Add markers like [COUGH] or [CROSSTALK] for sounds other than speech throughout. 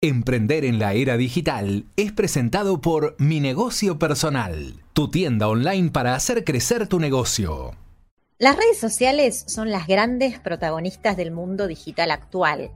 Emprender en la era digital es presentado por Mi Negocio Personal, tu tienda online para hacer crecer tu negocio. Las redes sociales son las grandes protagonistas del mundo digital actual.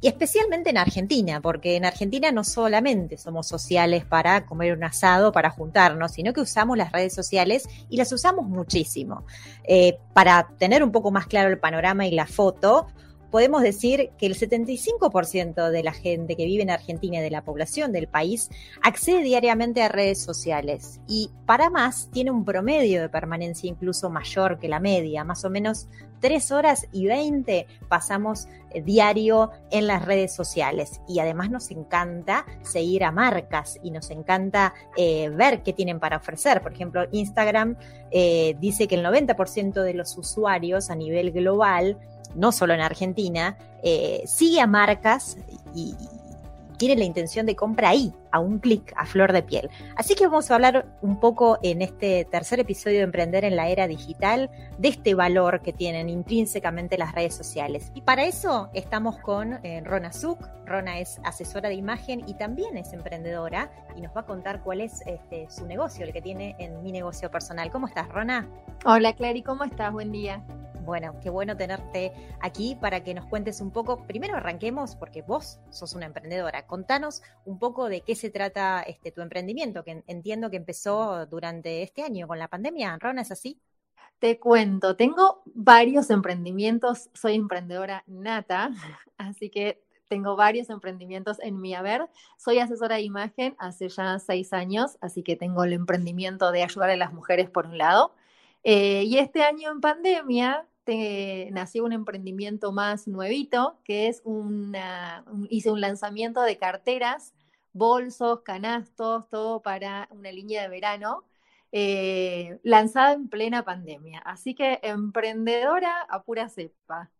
Y especialmente en Argentina, porque en Argentina no solamente somos sociales para comer un asado, para juntarnos, sino que usamos las redes sociales y las usamos muchísimo. Eh, para tener un poco más claro el panorama y la foto, podemos decir que el 75% de la gente que vive en Argentina y de la población del país accede diariamente a redes sociales y para más tiene un promedio de permanencia incluso mayor que la media, más o menos 3 horas y 20 pasamos eh, diario en las redes sociales y además nos encanta seguir a marcas y nos encanta eh, ver qué tienen para ofrecer. Por ejemplo, Instagram eh, dice que el 90% de los usuarios a nivel global no solo en Argentina, eh, sigue a marcas y, tiene la intención de compra ahí, a un clic, a flor de piel. Así que vamos a hablar un poco en este tercer episodio de Emprender en la Era Digital de este valor que tienen intrínsecamente las redes sociales. Y para eso estamos con eh, Rona Zuc. Rona es asesora de imagen y también es emprendedora y nos va a contar cuál es este, su negocio, el que tiene en mi negocio personal. ¿Cómo estás, Rona? Hola, Clary, ¿cómo estás? Buen día. Bueno, qué bueno tenerte aquí para que nos cuentes un poco. Primero arranquemos porque vos sos una emprendedora. Contanos un poco de qué se trata este tu emprendimiento, que entiendo que empezó durante este año con la pandemia. Rona, ¿es así? Te cuento, tengo varios emprendimientos, soy emprendedora nata, [LAUGHS] así que tengo varios emprendimientos en mi haber. Soy asesora de imagen hace ya seis años, así que tengo el emprendimiento de ayudar a las mujeres por un lado. Eh, y este año en pandemia nació un emprendimiento más nuevito, que es una, hice un lanzamiento de carteras, bolsos, canastos, todo para una línea de verano, eh, lanzada en plena pandemia. Así que emprendedora a pura cepa.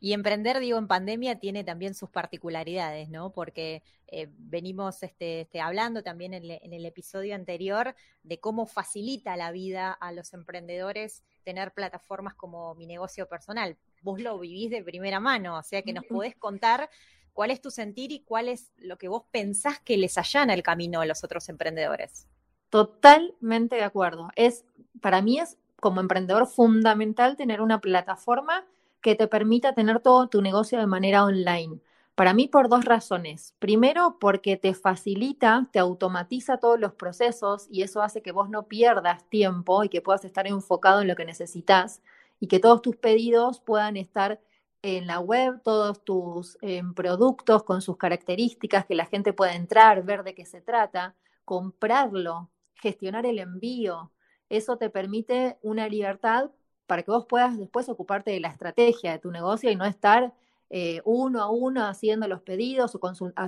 Y emprender, digo, en pandemia tiene también sus particularidades, ¿no? Porque eh, venimos este, este, hablando también en, el episodio anterior de cómo facilita la vida a los emprendedores tener plataformas como mi negocio personal. Vos lo vivís de primera mano, o sea que nos podés contar cuál es tu sentir y cuál es lo que vos pensás que les allana el camino a los otros emprendedores. Totalmente de acuerdo. Es, para mí es como emprendedor fundamental tener una plataforma que te permita tener todo tu negocio de manera online. Para mí por dos razones. Primero, porque te facilita, te automatiza todos los procesos y eso hace que vos no pierdas tiempo y que puedas estar enfocado en lo que necesitas y que todos tus pedidos puedan estar en la web, todos tus em, productos con sus características, que la gente pueda entrar, ver de qué se trata, comprarlo, gestionar el envío. Eso te permite una libertad para que vos puedas después ocuparte de la estrategia de tu negocio y no estar eh, uno a uno haciendo los pedidos o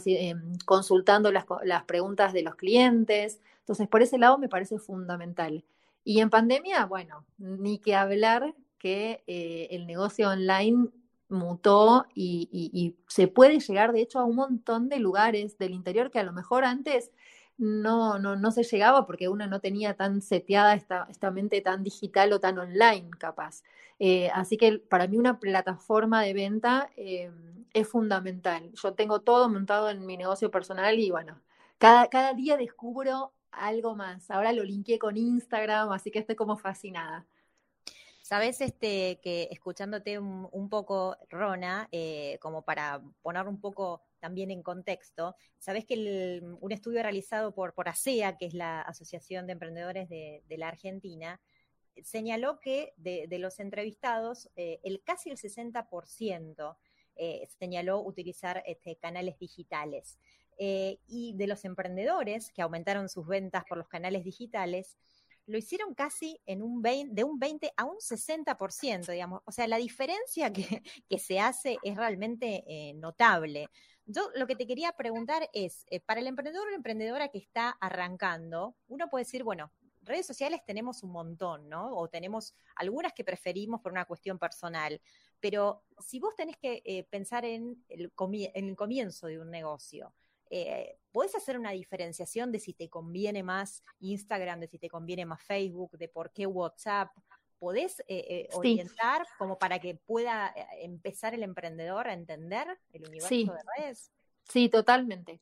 em, consultando las, preguntas de los clientes. Entonces, por ese lado me parece fundamental. Y en pandemia, bueno, ni que hablar que eh, el negocio online mutó y, se puede llegar, de hecho, a un montón de lugares del interior que a lo mejor antes no, no, no se llegaba porque uno no tenía tan seteada esta, esta mente tan digital o tan online capaz. Eh, así que para mí una plataforma de venta eh, es fundamental. Yo tengo todo montado en mi negocio personal y bueno, cada, cada día descubro algo más. Ahora lo linké con Instagram, así que estoy como fascinada. Sabes este, que escuchándote un, poco, Rona, eh, como para poner un poco también en contexto, sabes que un estudio realizado por, por ASEA, que es la Asociación de Emprendedores de, la Argentina, señaló que de, los entrevistados, eh, el casi el 60% eh, señaló utilizar este, canales digitales. y de los emprendedores que aumentaron sus ventas por los canales digitales, lo hicieron casi en un 20, de un 20 a un 60%, digamos. O sea, la diferencia [LAUGHS] que, se hace es realmente eh, notable. Yo lo que te quería preguntar es, eh, para el emprendedor o la emprendedora que está arrancando, uno puede decir, bueno, redes sociales tenemos un montón, ¿no? O tenemos algunas que preferimos por una cuestión personal, pero si vos tenés que eh, pensar en el, en el comienzo de un negocio, eh, ¿Puedes hacer una diferenciación de si te conviene más Instagram, de si te conviene más Facebook, de por qué WhatsApp? ¿Podés eh, eh, orientar como para que pueda empezar el emprendedor a entender el universo de redes? Sí, totalmente.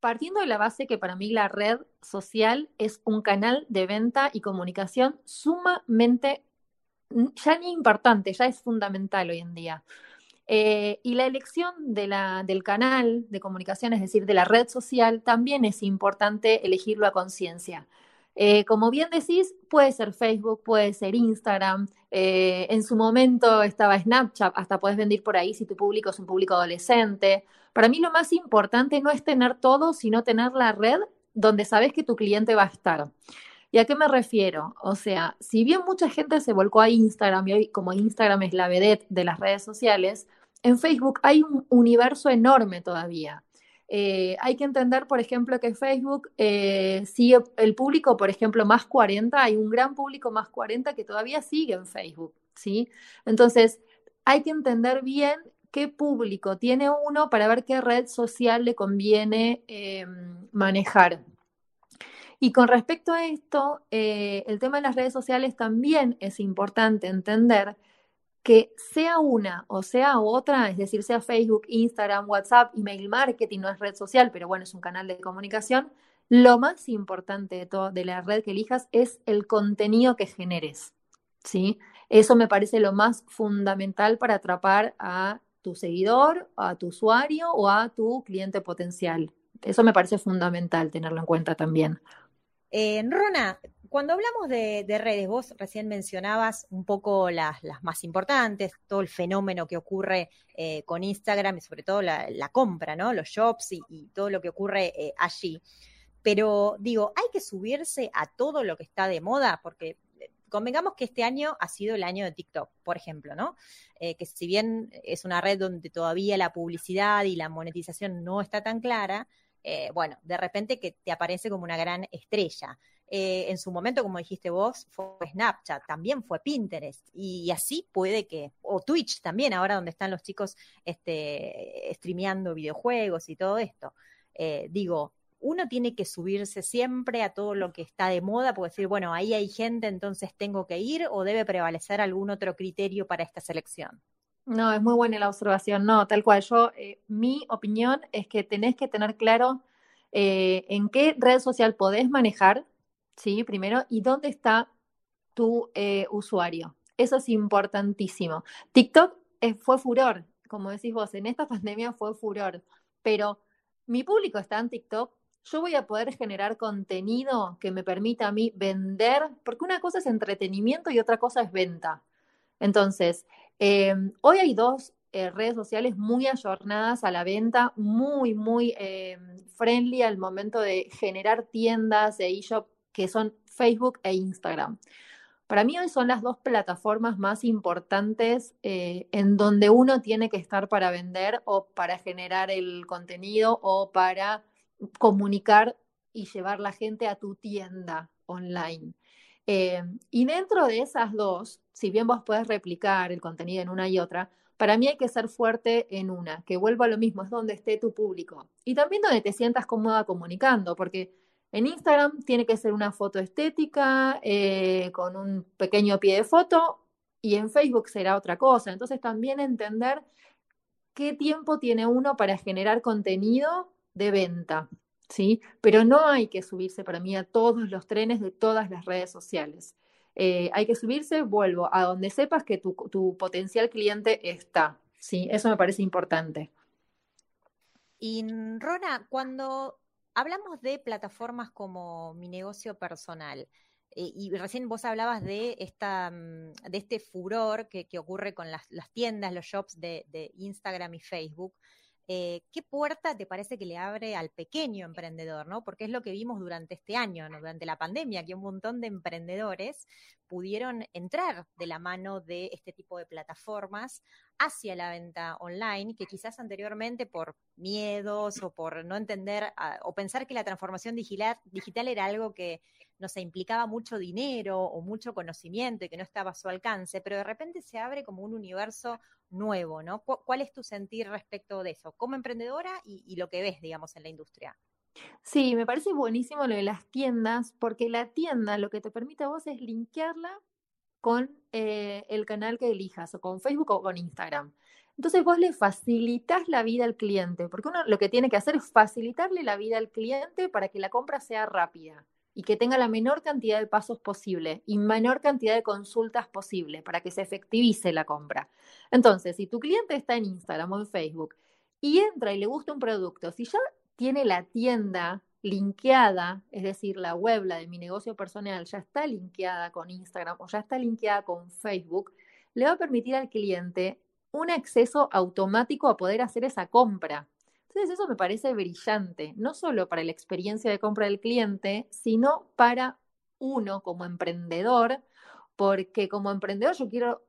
Partiendo de la base que para mí la red social es un canal de venta y comunicación sumamente, ya ni importante, ya es fundamental hoy en día. Eh, y la elección del canal de comunicación, es decir, de la red social, también es importante elegirlo a conciencia. Eh, como bien decís, puede ser Facebook, puede ser Instagram. Eh, en su momento estaba Snapchat, hasta puedes vender por ahí si tu público es un público adolescente. Para mí lo más importante no es tener todo, sino tener la red donde sabes que tu cliente va a estar. ¿Y a qué me refiero? O sea, si bien mucha gente se volcó a Instagram y hoy como Instagram es la vedette de las redes sociales, en Facebook hay un universo enorme todavía. Eh, hay que entender, por ejemplo, que Facebook eh, sigue el público, por ejemplo, más 40, hay un gran público más 40 que todavía sigue en Facebook, ¿sí? Entonces, hay que entender bien qué público tiene uno para ver qué red social le conviene eh, manejar. Y con respecto a esto, el tema de las redes sociales también es importante entender que sea una o sea otra, es decir, sea Facebook, Instagram, WhatsApp, email marketing, no es red social, pero bueno, es un canal de comunicación, lo más importante de, todo, de la red que elijas es el contenido que generes, ¿sí? Eso me parece lo más fundamental para atrapar a tu seguidor, a tu usuario o a tu cliente potencial. Eso me parece fundamental tenerlo en cuenta también. Eh, Rona, cuando hablamos de, redes, vos recién mencionabas un poco las, más importantes, todo el fenómeno que ocurre eh, con Instagram y sobre todo la, compra, ¿no? Los shops y, todo lo que ocurre eh, allí. Pero digo, hay que subirse a todo lo que está de moda, porque eh, convengamos que este año ha sido el año de TikTok, por ejemplo, ¿no? que si bien es una red donde todavía la publicidad y la monetización no está tan clara, bueno, de repente que te aparece como una gran estrella. Eh, en su momento, como dijiste vos, fue Snapchat, también fue Pinterest, y así puede que, o Twitch también, ahora donde están los chicos este, streameando videojuegos y todo esto. Eh, digo, uno tiene que subirse siempre a todo lo que está de moda, puede decir, bueno, ahí hay gente, entonces tengo que ir, o debe prevalecer algún otro criterio para esta selección. No, es muy buena la observación, no, tal cual. Yo, eh, mi opinión es que tenés que tener claro en qué red social podés manejar, ¿sí? Primero, ¿y dónde está tu eh, usuario? Eso es importantísimo. TikTok eh, fue furor, como decís vos, en esta [LAUGHS] pandemia fue furor, pero mi público está en TikTok, yo voy a poder generar contenido que me permita a mí vender, porque una cosa es entretenimiento y otra cosa es venta. Entonces, em, hoy hay dos eh, redes sociales muy ayornadas a la venta, muy, muy em, friendly al momento de generar tiendas eShop que son Facebook e Instagram. Para mí hoy son las dos plataformas más importantes eh, en donde uno tiene que estar para vender o para generar el contenido o para comunicar y llevar la gente a tu tienda online. Eh, y dentro de esas dos, si bien vos puedes replicar el contenido en una y otra, para mí hay que ser fuerte en una, que vuelva a lo mismo, es donde esté tu público. Y también donde te sientas cómoda comunicando, porque en Instagram tiene que ser una foto estética eh, con un pequeño pie de foto y en Facebook será otra cosa. Entonces también entender qué tiempo tiene uno para generar contenido de venta, ¿sí? Pero no hay que subirse para mí a todos los trenes de todas las redes sociales. Eh, hay que subirse, vuelvo, a donde sepas que tu, tu potencial cliente está, ¿sí? Eso me parece importante. Y Rona, cuando hablamos de plataformas como mi negocio personal. Eh, y recién vos hablabas de, esta, mm, de este furor que, ocurre con las, tiendas, los shops de, de Instagram y Facebook. Eh, ¿qué puerta te parece que le abre al pequeño emprendedor? ¿no? Porque es lo que vimos durante este año, durante la pandemia, que un montón de emprendedores pudieron entrar de la mano de este tipo de plataformas hacia la venta online, que quizás anteriormente por miedos o por no entender ah, o pensar que la transformación digital, era algo que no implicaba mucho dinero o mucho conocimiento y que no estaba a su alcance, pero de repente se abre como un universo nuevo, ¿no? ¿Cuál es tu sentir respecto de eso, como emprendedora y, lo que ves, digamos, en la industria? Sí, me parece buenísimo lo de las tiendas, porque la tienda lo que te permite a vos es linkearla con eh, el canal que elijas, o con Facebook o con Instagram. Entonces vos le facilitas la vida al cliente, porque uno lo que tiene que hacer es facilitarle la vida al cliente para que la compra sea rápida y que tenga la menor cantidad de pasos posible y menor cantidad de consultas posible para que se efectivice la compra. Entonces, si tu cliente está en Instagram o en Facebook y entra y le gusta un producto, si ya tiene la tienda linkeada, es decir, la web, la de mi negocio personal, ya está linkeada con Instagram o ya está linkeada con Facebook, le va a permitir al cliente un acceso automático a poder hacer esa compra. Entonces eso me parece brillante, no solo para la experiencia de compra del cliente, sino para uno como emprendedor, porque como emprendedor yo quiero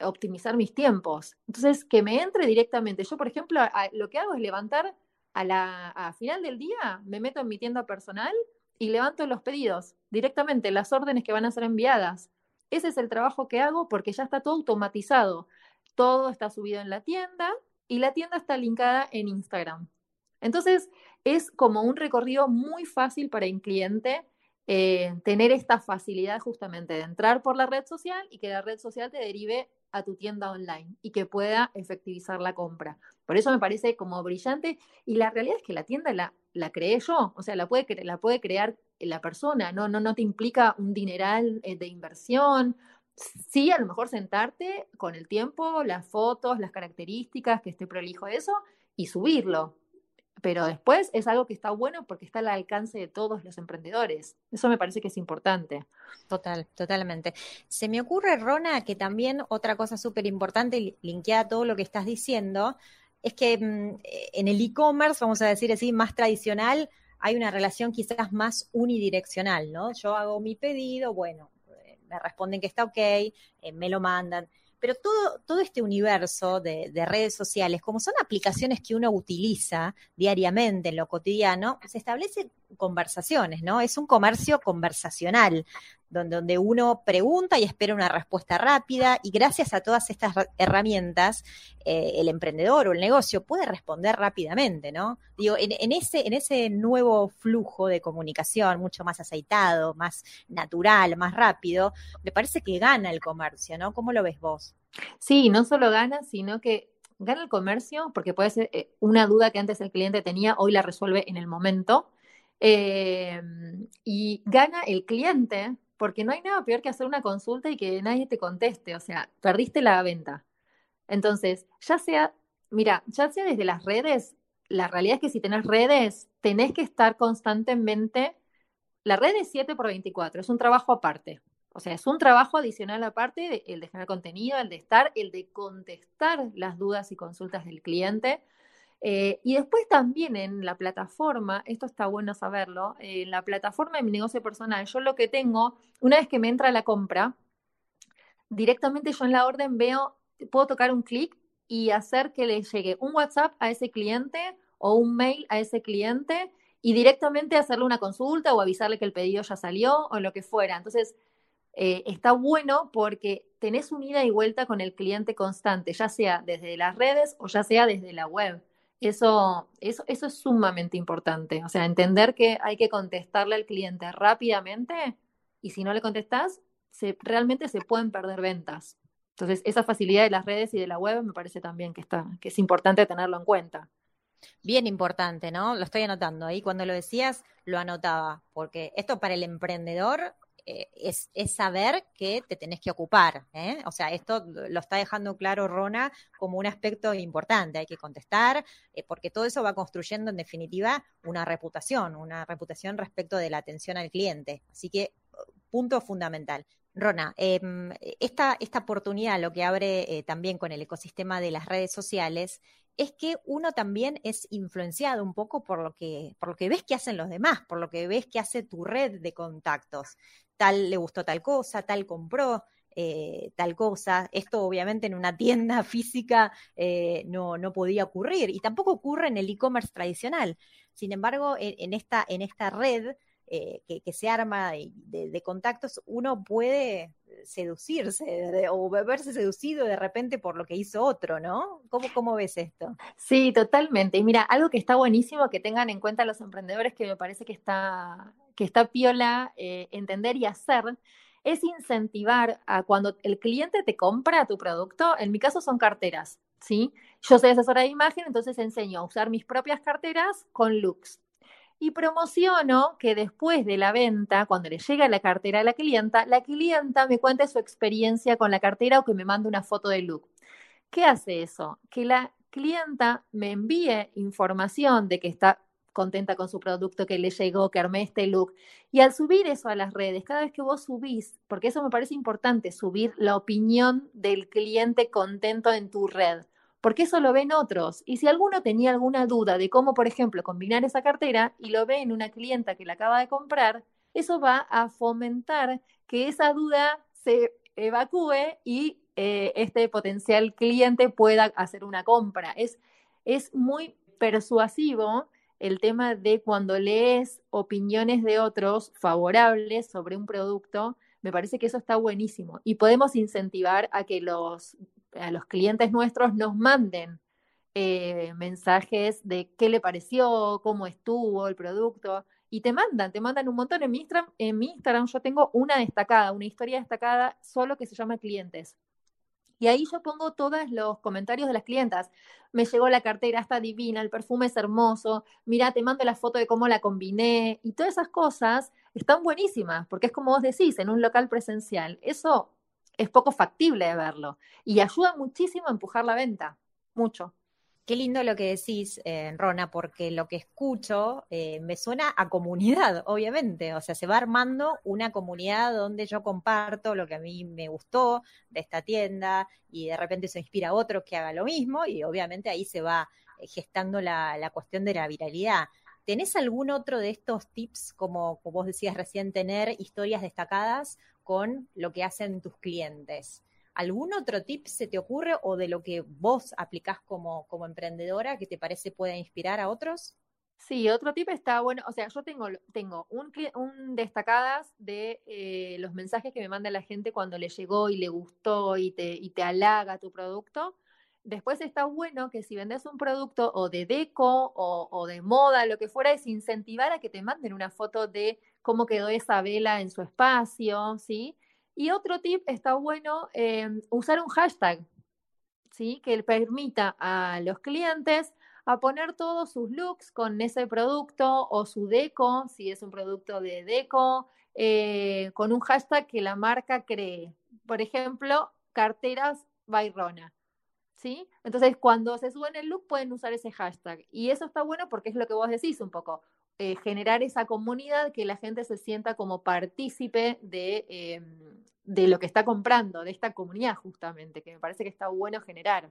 optimizar mis tiempos. Entonces, que me entre directamente. Yo, por ejemplo, lo que hago es levantar a la a final del día, me meto en mi tienda personal y levanto los pedidos directamente, las órdenes que van a ser enviadas. Ese es el trabajo que hago porque ya está todo automatizado. Todo está subido en la tienda y la tienda está linkada en Instagram. Entonces, es como un recorrido muy fácil para el cliente eh, tener esta facilidad justamente de entrar por la red social y que la red social te derive a tu tienda online y que pueda efectivizar la compra. Por eso me parece como brillante y la realidad es que la tienda la, la creé yo, o sea, la puede, la puede crear la persona, no, no, no te implica un dineral eh, de inversión sí, a lo mejor sentarte con el tiempo, las fotos, las características, que esté prolijo eso, y subirlo. Pero después es algo que está bueno porque está al alcance de todos los emprendedores. Eso me parece que es importante. Total, totalmente. Se me ocurre, Rona, que también otra cosa súper importante, linkeada a todo lo que estás diciendo, es que mm, en el e-commerce, vamos a decir así, más tradicional, hay una relación quizás más unidireccional, ¿no? Yo hago mi pedido, bueno, me responden que está ok, eh, me lo mandan. Pero todo, todo este universo de, de, redes sociales, como son aplicaciones que uno utiliza diariamente en lo cotidiano, se establecen conversaciones, ¿no? Es un comercio conversacional, donde, uno pregunta y espera una respuesta rápida y gracias a todas estas herramientas, eh, el emprendedor o el negocio puede responder rápidamente, ¿no? Digo, en, ese, en ese nuevo flujo de comunicación mucho más aceitado, más natural, más rápido, me parece que gana el comercio, ¿no? ¿Cómo lo ves vos? Sí, no solo gana, sino que gana el comercio, porque puede ser eh, una duda que antes el cliente tenía, hoy la resuelve en el momento. Eh, y gana el cliente porque no hay nada peor que hacer una consulta y que nadie te conteste, o sea, perdiste la venta. Entonces, ya sea, mira, ya sea desde las redes, la realidad es que si tenés redes, tenés que estar constantemente, la red es 7 por 24, es un trabajo aparte. O sea, es un trabajo adicional aparte, el de generar contenido, el de estar, el de contestar las dudas y consultas del cliente. Eh, y después también en la plataforma, esto está bueno saberlo, en la plataforma de mi negocio personal, yo lo que tengo, una vez que me entra la compra, directamente yo en la orden veo, puedo tocar un clic y hacer que le llegue un WhatsApp a ese cliente o un mail a ese cliente y directamente hacerle una consulta o avisarle que el pedido ya salió o lo que fuera. Entonces, eh, está bueno porque tenés un ida y vuelta con el cliente constante, ya sea desde las redes o ya sea desde la web. Eso, eso, eso es sumamente importante. O sea, entender que hay que contestarle al cliente rápidamente y si no le contestas, se, realmente se pueden perder ventas. Entonces, esa facilidad de las redes y de la web me parece también que, está, que es importante tenerlo en cuenta. Bien importante, ¿no? Lo estoy anotando ahí. Cuando lo decías, lo anotaba, porque esto para el emprendedor eh, es, saber que te tenés que ocupar. ¿eh? O sea, esto lo está dejando claro Rona como un aspecto importante. Hay que contestar, eh, porque todo eso va construyendo en definitiva una reputación, una reputación respecto de la atención al cliente. Así que, punto fundamental. Rona, em, esta, esta oportunidad lo que abre también con el ecosistema de las redes sociales es que uno también es influenciado un poco por lo que, por lo que ves que hacen los demás, por lo que ves que hace tu red de contactos tal le gustó tal cosa, tal compró eh, tal cosa. Esto obviamente en una tienda [LAUGHS] física eh, no, no, podía ocurrir y tampoco ocurre en el e-commerce tradicional. Sin embargo, en, esta, en esta red eh, que, se arma de, contactos, uno puede seducirse o verse seducido de repente por lo que hizo otro, ¿no? ¿Cómo, ¿Cómo ves esto? Sí, totalmente. Y mira, algo que está buenísimo que tengan en cuenta los emprendedores que me parece que está que está piola eh, entender y hacer es incentivar a cuando el cliente te compra tu producto, en mi caso son carteras. ¿sí? Yo soy asesora de imagen, entonces enseño a usar mis propias carteras con looks. Y promociono que después de la venta, cuando le llega la cartera a la clienta, la clienta me cuente su experiencia con la cartera o que me mande una foto de look. ¿Qué hace eso? Que la clienta me envíe información de que está contenta con su producto, que le llegó, que armé este look. Y al subir eso a las redes, cada vez que vos subís, porque eso me parece importante, subir la opinión del cliente contento en tu red, porque eso lo ven otros. Y si alguno tenía alguna duda de cómo, por ejemplo, combinar esa cartera y lo ve en una clienta que la acaba de comprar, eso va a fomentar que esa duda se evacúe y eh, este potencial cliente pueda hacer una compra. Es, es muy persuasivo el tema de cuando lees opiniones de otros favorables sobre un producto, me parece que eso está buenísimo. Y podemos incentivar a que los, a los clientes nuestros nos manden eh, mensajes de qué le pareció, cómo estuvo el producto. Y te mandan, te mandan un montón. En mi, Instagram, en mi Instagram yo tengo una destacada, una historia destacada solo que se llama clientes. Y ahí yo pongo todos los comentarios de las clientas. Me llegó la cartera, está divina, el perfume es hermoso, mira, te mando la foto de cómo la combiné. Y todas esas cosas están buenísimas, porque es como vos decís, en un local presencial. Eso es poco factible de verlo y ayuda muchísimo a empujar la venta, mucho. Qué lindo lo que decís, eh, Rona, porque lo que escucho eh, me suena a comunidad, [LAUGHS] obviamente. O sea, se va armando una comunidad donde yo comparto lo que a mí me gustó de esta tienda y de repente se inspira a otro que haga lo mismo y obviamente ahí se va eh, gestando la, la cuestión de la viralidad. ¿Tenés algún otro de estos tips, como, como vos decías recién, tener historias destacadas con lo que hacen tus clientes? ¿Algún otro tip se te ocurre o de lo que vos aplicás como, como emprendedora que te parece pueda inspirar a otros? Sí, otro tip está bueno, o sea, yo tengo, tengo un, un destacadas de eh, los mensajes que me manda la gente cuando le llegó y le gustó y te, y te halaga tu producto. Después está bueno que si vendes un producto o de deco o, o, de moda, lo que fuera, es incentivar a que te manden una foto de cómo quedó esa vela en su espacio, ¿sí? Y otro tip está bueno em, usar un hashtag, ¿sí? Que permita a los clientes a poner todos sus looks con ese producto o su deco, si es un producto de deco, eh, con un hashtag que la marca cree. Por ejemplo, carteras Bayrona. ¿Sí? Entonces, cuando se suben el look, pueden usar ese hashtag. Y eso está bueno porque es lo que vos decís un poco. Eh, generar esa comunidad, que la gente se sienta como partícipe de, em, de lo que está comprando, de esta comunidad justamente, que me parece que está bueno generar.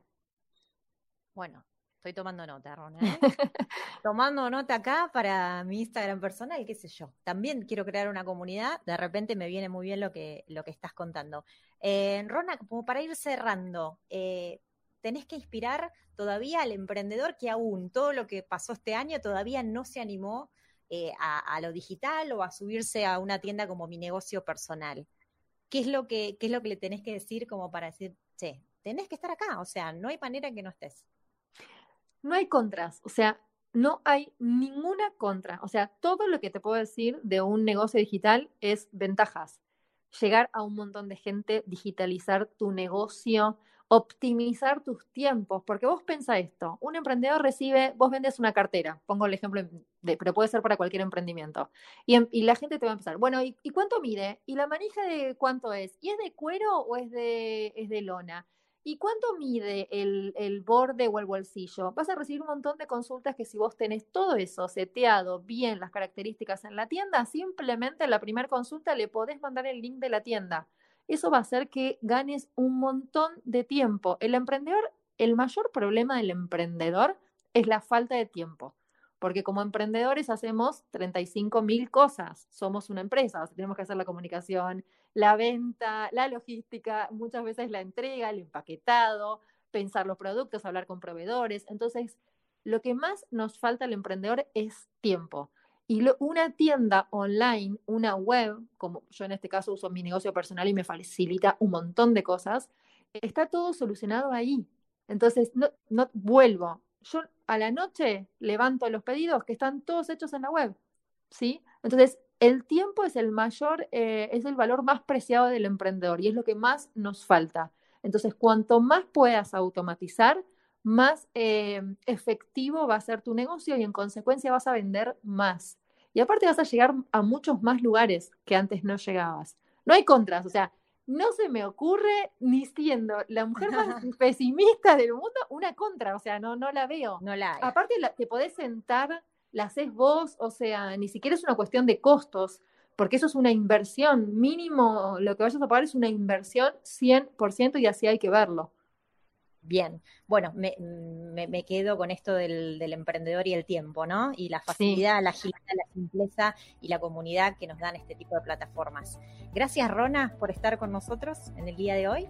Bueno, estoy tomando nota, Rona. ¿eh? [LAUGHS] tomando nota acá para mi Instagram personal, qué sé yo. También quiero crear una comunidad. De repente me viene muy bien lo que, lo que estás contando. Eh, Rona, como para ir cerrando, eh, tenés que inspirar todavía al emprendedor que aún todo lo que pasó este año todavía no se animó eh, a, lo digital o a subirse a una tienda como mi negocio personal. ¿Qué es lo que, qué es lo que le tenés que decir como para decir, che, tenés que estar acá? O sea, no hay manera en que no estés. No hay contras, o sea, no hay ninguna contra. O sea, todo lo que te puedo decir de un negocio digital es ventajas. Llegar a un montón de gente, digitalizar tu negocio, optimizar tus tiempos, porque vos pensá esto, un emprendedor recibe, vos vendes una cartera, pongo el ejemplo, de, pero puede ser para cualquier emprendimiento, y, y, la gente te va a empezar, bueno, ¿y, ¿y, cuánto mide? ¿Y la manija de cuánto es? ¿Y es de cuero o es de, es de lona? ¿Y cuánto mide el, el, borde o el bolsillo? Vas a recibir un montón de consultas que si vos tenés todo eso seteado bien, las características en la tienda, simplemente en la primera consulta le podés mandar el link de la tienda eso va a hacer que ganes un montón de tiempo. El emprendedor, el mayor problema del emprendedor es la falta de tiempo, porque como emprendedores hacemos 35 mil cosas, somos una empresa, tenemos que hacer la comunicación, la venta, la logística, muchas veces la entrega, el empaquetado, pensar los productos, hablar con proveedores. Entonces, lo que más nos falta al emprendedor es tiempo. Y una tienda online, una web, como yo en este caso uso mi negocio personal y me facilita un montón de cosas, está todo solucionado ahí. Entonces, no, no vuelvo. Yo a la noche levanto los pedidos que están todos hechos en la web. ¿Sí? Entonces, el tiempo es el mayor, eh, es el valor más preciado del emprendedor y es lo que más nos falta. Entonces, cuanto más puedas automatizar, más eh, efectivo va a ser tu negocio y en consecuencia vas a vender más. Y aparte vas a llegar a muchos más lugares que antes no llegabas. No hay contras, o sea, no se me ocurre ni siendo la mujer más [LAUGHS] pesimista del mundo una contra, o sea, no, no la veo. No la hay. Aparte te podés sentar, la haces vos, o sea, ni siquiera es una cuestión de costos, porque eso es una inversión, mínimo lo que vayas a pagar es una inversión 100% y así hay que verlo. Bien, bueno, me, me, quedo con esto del, del, emprendedor y el tiempo, ¿no? Y la facilidad, la agilidad, la simpleza y la comunidad que nos dan este tipo de plataformas. Gracias, Rona, por estar con nosotros en el día de hoy.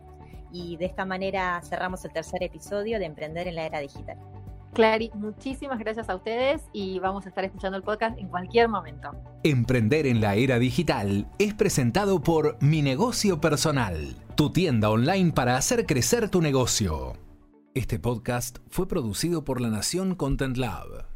Y de esta manera cerramos el tercer episodio de Emprender en la Era Digital. Clary, muchísimas gracias a ustedes y vamos a estar escuchando el podcast en cualquier momento. Emprender en la era digital es presentado por Mi Negocio Personal, tu tienda online para hacer crecer tu negocio. Este podcast fue producido por La Nación Content Lab.